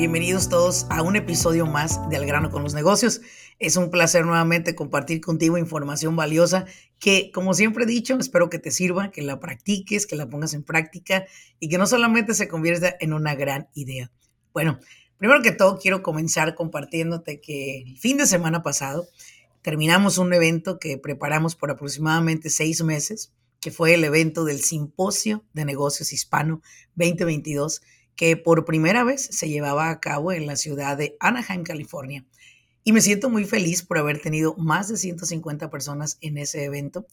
Bienvenidos todos a un episodio más de Al grano con los negocios. Es un placer nuevamente compartir contigo información valiosa que, como siempre he dicho, espero que te sirva, que la practiques, que la pongas en práctica y que no solamente se convierta en una gran idea. Bueno, Primero que todo, quiero comenzar compartiéndote que el fin de semana pasado terminamos un evento que preparamos por aproximadamente seis meses, que fue el evento del Simposio de Negocios Hispano 2022, que por primera vez se llevaba a cabo en la ciudad de Anaheim, California. Y me siento muy feliz por haber tenido más de 150 personas en ese evento.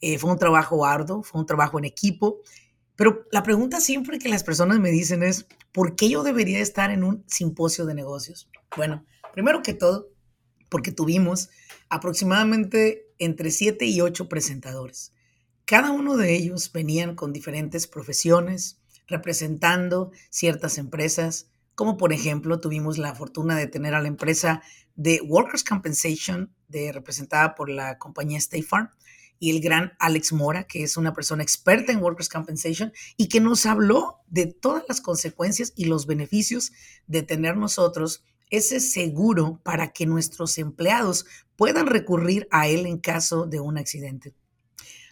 Eh, fue un trabajo arduo, fue un trabajo en equipo pero la pregunta siempre que las personas me dicen es, ¿por qué yo debería estar en un simposio de negocios? Bueno, primero que todo, porque tuvimos aproximadamente entre 7 y 8 presentadores. Cada uno de ellos venían con diferentes profesiones, representando ciertas empresas, como por ejemplo tuvimos la fortuna de tener a la empresa de Workers' Compensation, de, representada por la compañía State Farm, y el gran Alex Mora, que es una persona experta en Workers' Compensation y que nos habló de todas las consecuencias y los beneficios de tener nosotros ese seguro para que nuestros empleados puedan recurrir a él en caso de un accidente.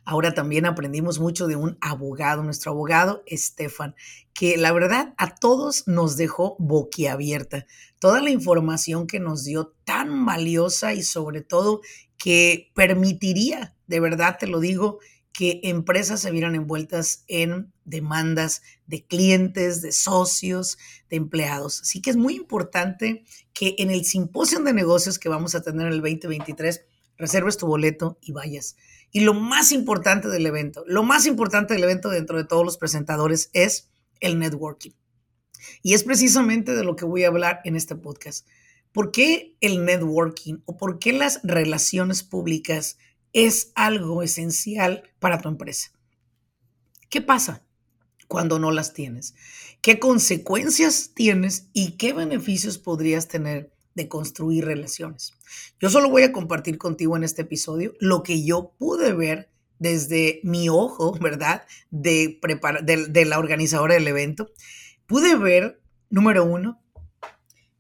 Ahora también aprendimos mucho de un abogado, nuestro abogado Estefan, que la verdad a todos nos dejó boquiabierta. Toda la información que nos dio tan valiosa y sobre todo que permitiría de verdad te lo digo, que empresas se vieran envueltas en demandas de clientes, de socios, de empleados. Así que es muy importante que en el simposio de negocios que vamos a tener en el 2023, reserves tu boleto y vayas. Y lo más importante del evento, lo más importante del evento dentro de todos los presentadores es el networking. Y es precisamente de lo que voy a hablar en este podcast. ¿Por qué el networking o por qué las relaciones públicas es algo esencial para tu empresa. ¿Qué pasa cuando no las tienes? ¿Qué consecuencias tienes y qué beneficios podrías tener de construir relaciones? Yo solo voy a compartir contigo en este episodio lo que yo pude ver desde mi ojo, ¿verdad? De, de, de la organizadora del evento. Pude ver, número uno,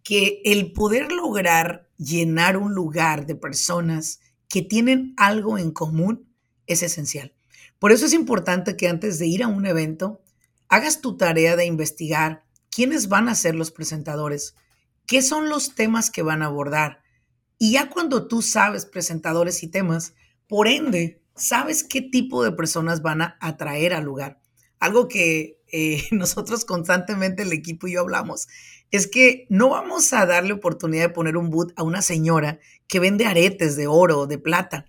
que el poder lograr llenar un lugar de personas que tienen algo en común es esencial. Por eso es importante que antes de ir a un evento, hagas tu tarea de investigar quiénes van a ser los presentadores, qué son los temas que van a abordar. Y ya cuando tú sabes presentadores y temas, por ende, sabes qué tipo de personas van a atraer al lugar. Algo que eh, nosotros constantemente, el equipo y yo hablamos, es que no vamos a darle oportunidad de poner un boot a una señora que vende aretes de oro de plata,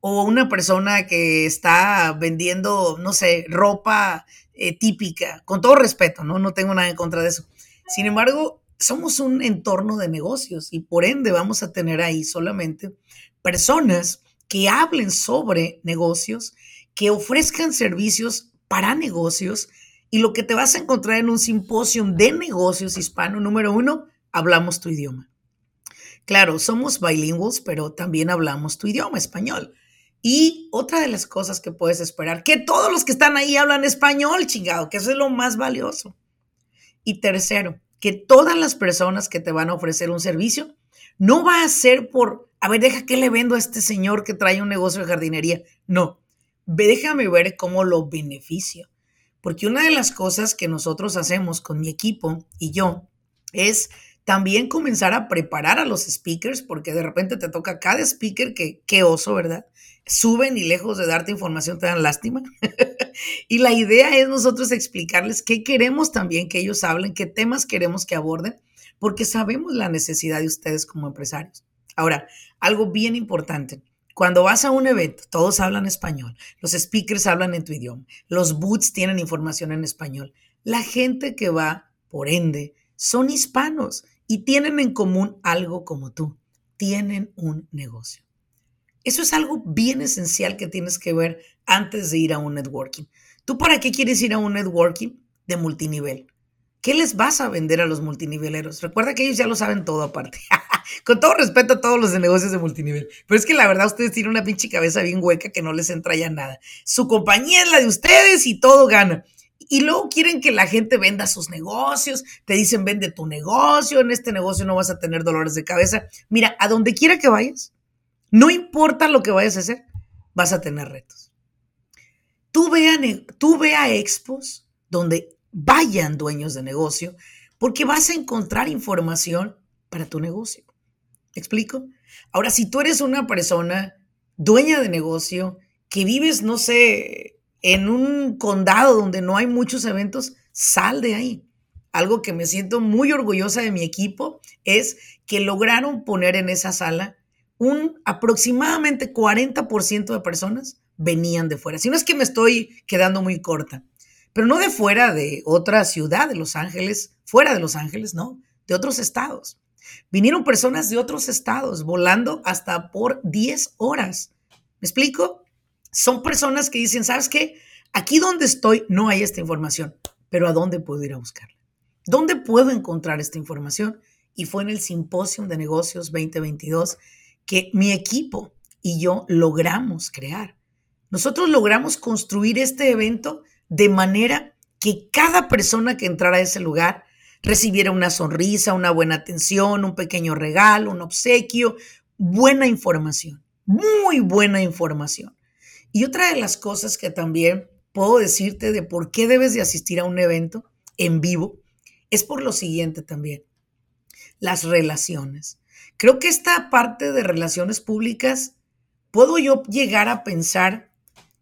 o una persona que está vendiendo, no sé, ropa eh, típica, con todo respeto, ¿no? No tengo nada en contra de eso. Sin embargo, somos un entorno de negocios y por ende vamos a tener ahí solamente personas que hablen sobre negocios, que ofrezcan servicios para negocios y lo que te vas a encontrar en un simposio de negocios hispano número uno, hablamos tu idioma. Claro, somos bilingües, pero también hablamos tu idioma, español. Y otra de las cosas que puedes esperar, que todos los que están ahí hablan español, chingado, que eso es lo más valioso. Y tercero, que todas las personas que te van a ofrecer un servicio no va a ser por, a ver, deja que le vendo a este señor que trae un negocio de jardinería. No, déjame ver cómo lo beneficio. Porque una de las cosas que nosotros hacemos con mi equipo y yo es también comenzar a preparar a los speakers, porque de repente te toca cada speaker que, qué oso, ¿verdad? Suben y lejos de darte información te dan lástima. y la idea es nosotros explicarles qué queremos también que ellos hablen, qué temas queremos que aborden, porque sabemos la necesidad de ustedes como empresarios. Ahora, algo bien importante. Cuando vas a un evento, todos hablan español, los speakers hablan en tu idioma, los booths tienen información en español. La gente que va, por ende, son hispanos y tienen en común algo como tú, tienen un negocio. Eso es algo bien esencial que tienes que ver antes de ir a un networking. ¿Tú para qué quieres ir a un networking de multinivel? ¿Qué les vas a vender a los multiniveleros? Recuerda que ellos ya lo saben todo aparte. Con todo respeto a todos los de negocios de multinivel. Pero es que la verdad ustedes tienen una pinche cabeza bien hueca que no les entra ya nada. Su compañía es la de ustedes y todo gana. Y luego quieren que la gente venda sus negocios. Te dicen, vende tu negocio. En este negocio no vas a tener dolores de cabeza. Mira, a donde quiera que vayas, no importa lo que vayas a hacer, vas a tener retos. Tú ve a, tú expos donde vayan dueños de negocio, porque vas a encontrar información para tu negocio. ¿Me explico? Ahora, si tú eres una persona dueña de negocio, que vives, no sé, en un condado donde no hay muchos eventos, sal de ahí. Algo que me siento muy orgullosa de mi equipo es que lograron poner en esa sala un aproximadamente 40% de personas venían de fuera. Si no es que me estoy quedando muy corta pero no de fuera de otra ciudad de Los Ángeles, fuera de Los Ángeles, no, de otros estados. Vinieron personas de otros estados volando hasta por 10 horas. ¿Me explico? Son personas que dicen, ¿sabes qué? Aquí donde estoy no hay esta información, pero ¿a dónde puedo ir a buscarla? ¿Dónde puedo encontrar esta información? Y fue en el Simposio de Negocios 2022 que mi equipo y yo logramos crear. Nosotros logramos construir este evento de manera que cada persona que entrara a ese lugar recibiera una sonrisa, una buena atención, un pequeño regalo, un obsequio, buena información, muy buena información. Y otra de las cosas que también puedo decirte de por qué debes de asistir a un evento en vivo es por lo siguiente también, las relaciones. Creo que esta parte de relaciones públicas, puedo yo llegar a pensar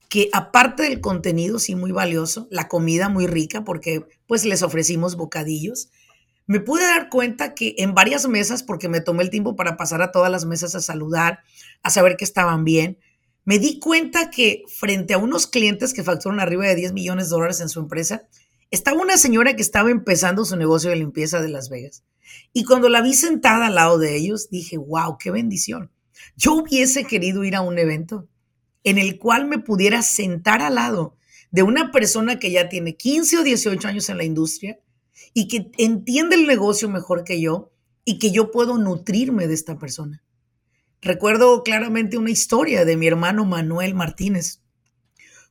que aparte del contenido, sí, muy valioso, la comida muy rica, porque pues les ofrecimos bocadillos, me pude dar cuenta que en varias mesas, porque me tomé el tiempo para pasar a todas las mesas a saludar, a saber que estaban bien, me di cuenta que frente a unos clientes que facturan arriba de 10 millones de dólares en su empresa, estaba una señora que estaba empezando su negocio de limpieza de Las Vegas. Y cuando la vi sentada al lado de ellos, dije, wow, qué bendición. Yo hubiese querido ir a un evento en el cual me pudiera sentar al lado de una persona que ya tiene 15 o 18 años en la industria y que entiende el negocio mejor que yo y que yo puedo nutrirme de esta persona. Recuerdo claramente una historia de mi hermano Manuel Martínez.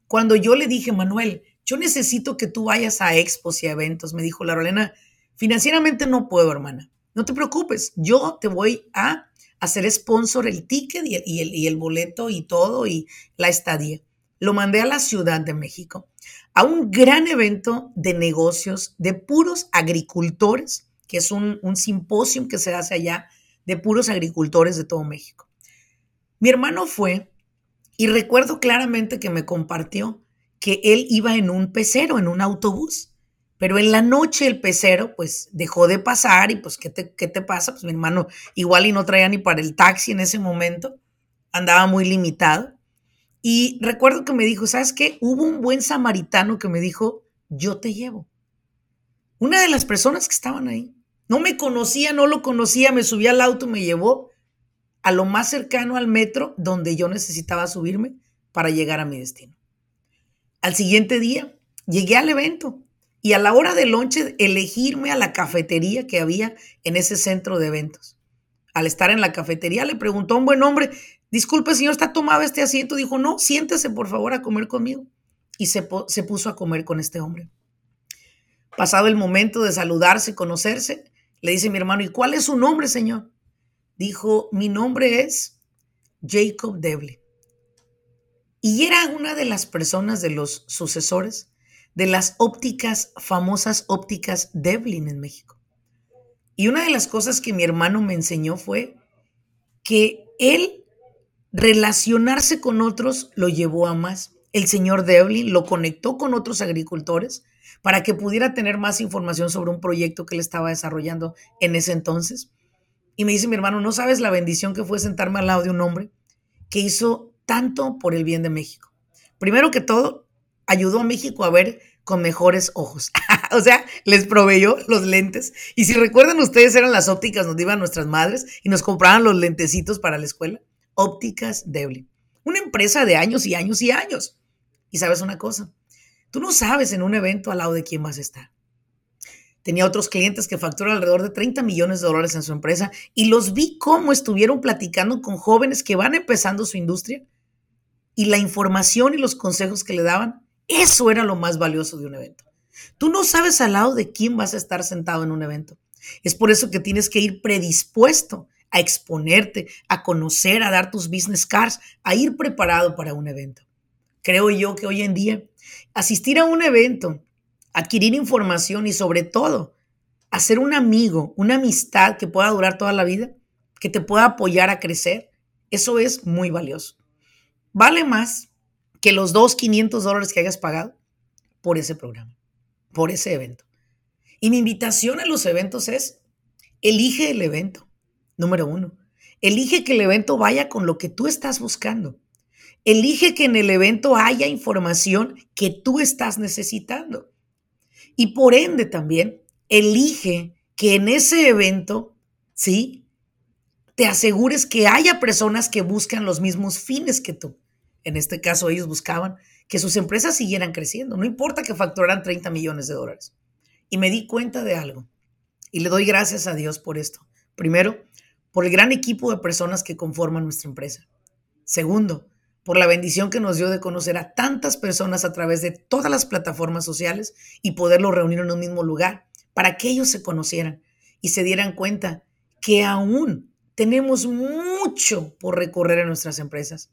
Cuando yo le dije, Manuel, yo necesito que tú vayas a expos y a eventos, me dijo la Rolena, financieramente no puedo, hermana. No te preocupes, yo te voy a hacer sponsor el ticket y el, y el, boleto y todo y la estadía. Lo mandé a la Ciudad de México, a un gran evento de negocios de puros agricultores, que es un, un simposio que se hace allá de puros agricultores de todo México. Mi hermano fue y recuerdo claramente que me compartió que él iba en un pecero, en un autobús. Pero en la noche el pecero pues dejó de pasar y pues ¿qué te, qué te pasa? Pues mi hermano igual y no traía ni para el taxi en ese momento, andaba muy limitado. Y recuerdo que me dijo, ¿sabes qué? Hubo un buen samaritano que me dijo, yo te llevo. Una de las personas que estaban ahí. No me conocía, no lo conocía, me subí al auto, me llevó a lo más cercano al metro donde yo necesitaba subirme para llegar a mi destino. Al siguiente día llegué al evento y a la hora del lonche elegirme a la cafetería que había en ese centro de eventos. Al estar en la cafetería le preguntó a un buen hombre, disculpe señor, ¿está tomado este asiento? Dijo, no, siéntese por favor a comer conmigo. Y se, se puso a comer con este hombre. Pasado el momento de saludarse conocerse, le dice mi hermano, ¿y cuál es su nombre, señor? Dijo, mi nombre es Jacob Deble. Y era una de las personas de los sucesores de las ópticas, famosas ópticas Devlin en México. Y una de las cosas que mi hermano me enseñó fue que él relacionarse con otros lo llevó a más. El señor Devlin lo conectó con otros agricultores para que pudiera tener más información sobre un proyecto que él estaba desarrollando en ese entonces. Y me dice mi hermano, no sabes la bendición que fue sentarme al lado de un hombre que hizo tanto por el bien de México. Primero que todo, ayudó a México a ver con mejores ojos. o sea, les proveyó los lentes. Y si recuerdan ustedes, eran las ópticas donde iban nuestras madres y nos compraban los lentecitos para la escuela. Ópticas Deble. Una empresa de años y años y años. Y sabes una cosa, tú no sabes en un evento al lado de quién vas a estar. Tenía otros clientes que facturan alrededor de 30 millones de dólares en su empresa y los vi cómo estuvieron platicando con jóvenes que van empezando su industria y la información y los consejos que le daban, eso era lo más valioso de un evento. Tú no sabes al lado de quién vas a estar sentado en un evento. Es por eso que tienes que ir predispuesto a exponerte, a conocer, a dar tus business cards, a ir preparado para un evento. Creo yo que hoy en día asistir a un evento, adquirir información y sobre todo hacer un amigo, una amistad que pueda durar toda la vida, que te pueda apoyar a crecer, eso es muy valioso. Vale más que los dos 500 dólares que hayas pagado por ese programa, por ese evento. Y mi invitación a los eventos es, elige el evento, número uno. Elige que el evento vaya con lo que tú estás buscando. Elige que en el evento haya información que tú estás necesitando. Y por ende también, elige que en ese evento, ¿sí? Te asegures que haya personas que buscan los mismos fines que tú. En este caso, ellos buscaban que sus empresas siguieran creciendo. No importa que facturaran 30 millones de dólares. Y me di cuenta de algo. Y le doy gracias a Dios por esto. Primero, por el gran equipo de personas que conforman nuestra empresa. Segundo, por la bendición que nos dio de conocer a tantas personas a través de todas las plataformas sociales y poderlos reunir en un mismo lugar para que ellos se conocieran y se dieran cuenta que aún tenemos mucho por recorrer en nuestras empresas.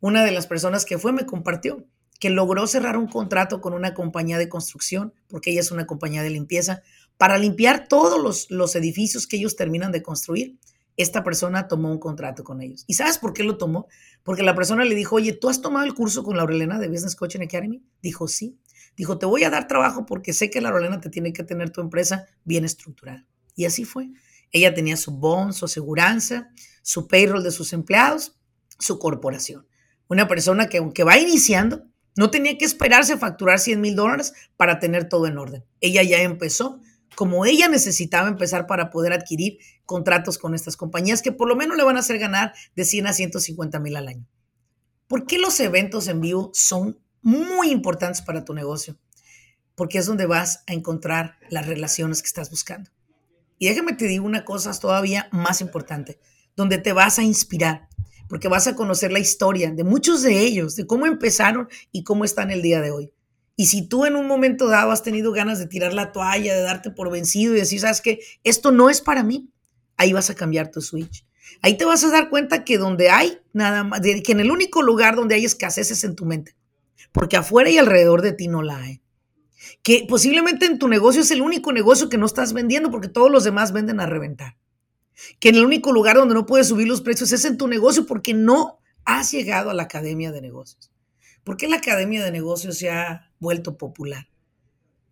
Una de las personas que fue me compartió que logró cerrar un contrato con una compañía de construcción, porque ella es una compañía de limpieza, para limpiar todos los, los edificios que ellos terminan de construir. Esta persona tomó un contrato con ellos. ¿Y sabes por qué lo tomó? Porque la persona le dijo, oye, ¿tú has tomado el curso con Laurelena de Business Coaching Academy? Dijo, sí. Dijo, te voy a dar trabajo porque sé que Laurelena te tiene que tener tu empresa bien estructurada. Y así fue. Ella tenía su bond, su aseguranza, su payroll de sus empleados, su corporación. Una persona que aunque va iniciando, no tenía que esperarse a facturar 100 mil dólares para tener todo en orden. Ella ya empezó como ella necesitaba empezar para poder adquirir contratos con estas compañías que por lo menos le van a hacer ganar de 100 a 150 mil al año. ¿Por qué los eventos en vivo son muy importantes para tu negocio? Porque es donde vas a encontrar las relaciones que estás buscando. Y déjame te digo una cosa todavía más importante, donde te vas a inspirar, porque vas a conocer la historia de muchos de ellos, de cómo empezaron y cómo están el día de hoy. Y si tú en un momento dado has tenido ganas de tirar la toalla, de darte por vencido y decir, sabes que esto no es para mí, ahí vas a cambiar tu switch. Ahí te vas a dar cuenta que donde hay nada más, que en el único lugar donde hay escasez es en tu mente, porque afuera y alrededor de ti no la hay. Que posiblemente en tu negocio es el único negocio que no estás vendiendo porque todos los demás venden a reventar que en el único lugar donde no puedes subir los precios es en tu negocio porque no has llegado a la academia de negocios. ¿Por qué la academia de negocios se ha vuelto popular?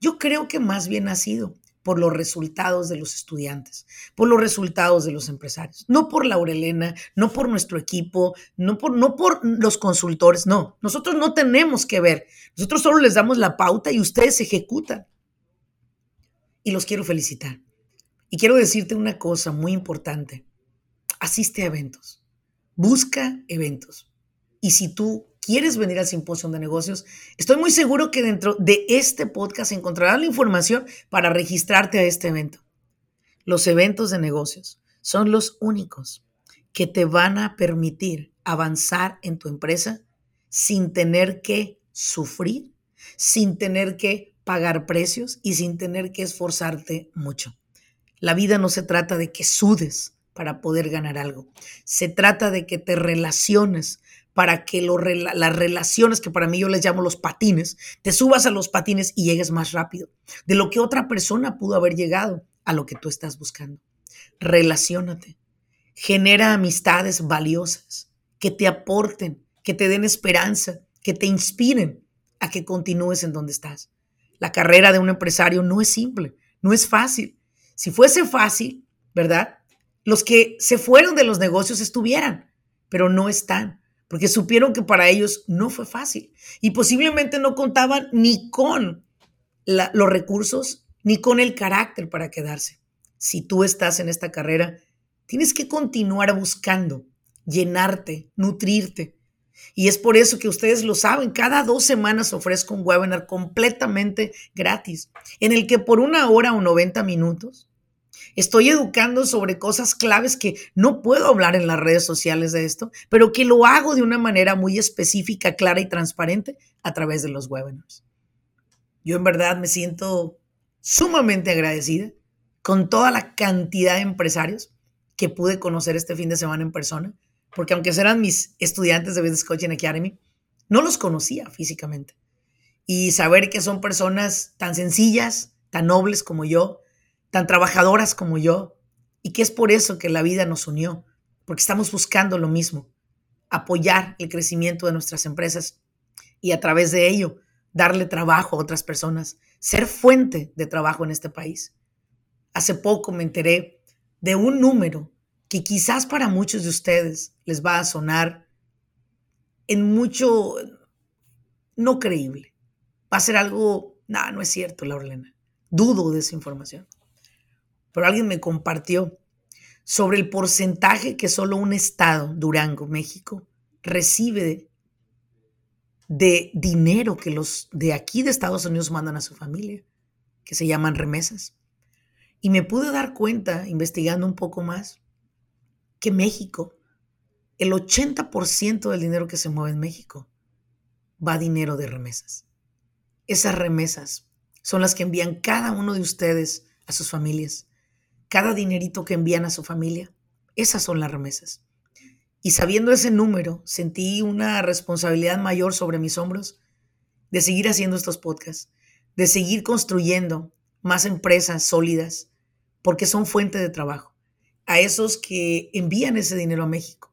Yo creo que más bien ha sido por los resultados de los estudiantes, por los resultados de los empresarios, no por Laurelena, no por nuestro equipo, no por, no por los consultores, no, nosotros no tenemos que ver, nosotros solo les damos la pauta y ustedes ejecutan. Y los quiero felicitar. Y quiero decirte una cosa muy importante. Asiste a eventos. Busca eventos. Y si tú quieres venir al simposio de negocios, estoy muy seguro que dentro de este podcast encontrarás la información para registrarte a este evento. Los eventos de negocios son los únicos que te van a permitir avanzar en tu empresa sin tener que sufrir, sin tener que pagar precios y sin tener que esforzarte mucho. La vida no se trata de que sudes para poder ganar algo. Se trata de que te relaciones para que las relaciones que para mí yo les llamo los patines, te subas a los patines y llegues más rápido de lo que otra persona pudo haber llegado a lo que tú estás buscando. Relaciónate. Genera amistades valiosas que te aporten, que te den esperanza, que te inspiren a que continúes en donde estás. La carrera de un empresario no es simple, no es fácil si fuese fácil, ¿verdad? los que se fueron de los negocios estuvieran, pero no están, porque supieron que para ellos no fue fácil y posiblemente no contaban ni con los recursos ni con el carácter para quedarse. Si tú estás en esta carrera, tienes que continuar buscando, llenarte, nutrirte. Y es por eso que ustedes lo saben, cada dos semanas ofrezco un webinar completamente gratis, en el que por una hora o 90 minutos Estoy educando sobre cosas claves que no puedo hablar en las redes sociales de esto, pero que lo hago de una manera muy específica, clara y transparente a través de los webinars. Yo en verdad me siento sumamente agradecida con toda la cantidad de empresarios que pude conocer este fin de semana en persona, porque aunque eran mis estudiantes de Business Coaching Academy, no los conocía físicamente. Y saber que son personas tan sencillas, tan nobles como yo, tan trabajadoras como yo, y que es por eso que la vida nos unió, porque estamos buscando lo mismo, apoyar el crecimiento de nuestras empresas y a través de ello darle trabajo a otras personas, ser fuente de trabajo en este país. Hace poco me enteré de un número que quizás para muchos de ustedes les va a sonar en mucho no creíble. Va a ser algo, no, no es cierto, Laurelena. Dudo de esa información pero alguien me compartió sobre el porcentaje que solo un estado, Durango, México, recibe de, dinero que los de aquí de Estados Unidos mandan a su familia, que se llaman remesas. Y me pude dar cuenta, investigando un poco más, que México, el 80% del dinero que se mueve en México, va dinero de remesas. Esas remesas son las que envían cada uno de ustedes a sus familias cada dinerito que envían a su familia. Esas son las remesas. Y sabiendo ese número, sentí una responsabilidad mayor sobre mis hombros de seguir haciendo estos podcasts, de seguir construyendo más empresas sólidas, porque son fuente de trabajo. A esos que envían ese dinero a México,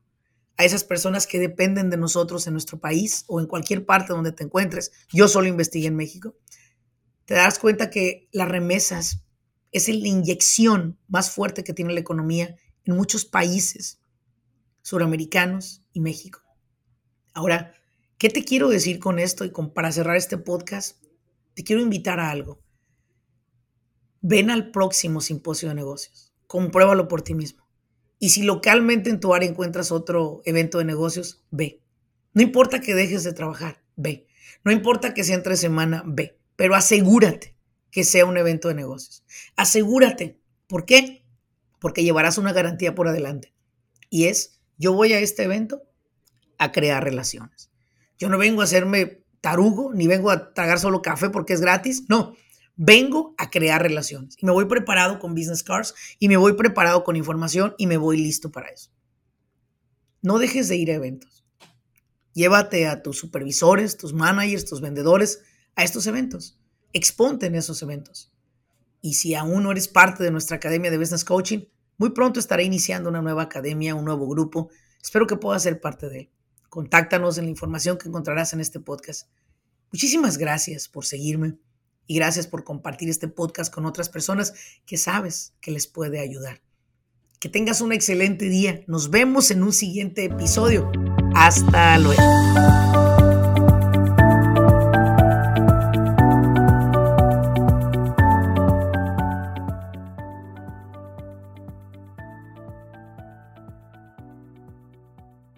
a esas personas que dependen de nosotros en nuestro país o en cualquier parte donde te encuentres. Yo solo investigué en México. Te das cuenta que las remesas es la inyección más fuerte que tiene la economía en muchos países suramericanos y México. Ahora, ¿qué te quiero decir con esto? Y para cerrar este podcast, te quiero invitar a algo. Ven al próximo simposio de negocios. Compruébalo por ti mismo. Y si localmente en tu área encuentras otro evento de negocios, ve. No importa que dejes de trabajar, ve. No importa que sea entre semana, ve. Pero asegúrate que sea un evento de negocios. Asegúrate. ¿Por qué? Porque llevarás una garantía por adelante. Y es, yo voy a este evento a crear relaciones. Yo no vengo a hacerme tarugo, ni vengo a tragar solo café porque es gratis. No, vengo a crear relaciones. Me voy preparado con business cards y me voy preparado con información y me voy listo para eso. No dejes de ir a eventos. Llévate a tus supervisores, tus managers, tus vendedores a estos eventos exponte en esos eventos. Y si aún no eres parte de nuestra Academia de Business Coaching, muy pronto estaré iniciando una nueva academia, un nuevo grupo. Espero que puedas ser parte de él. Contáctanos en la información que encontrarás en este podcast. Muchísimas gracias por seguirme y gracias por compartir este podcast con otras personas que sabes que les puede ayudar. Que tengas un excelente día. Nos vemos en un siguiente episodio. Hasta luego.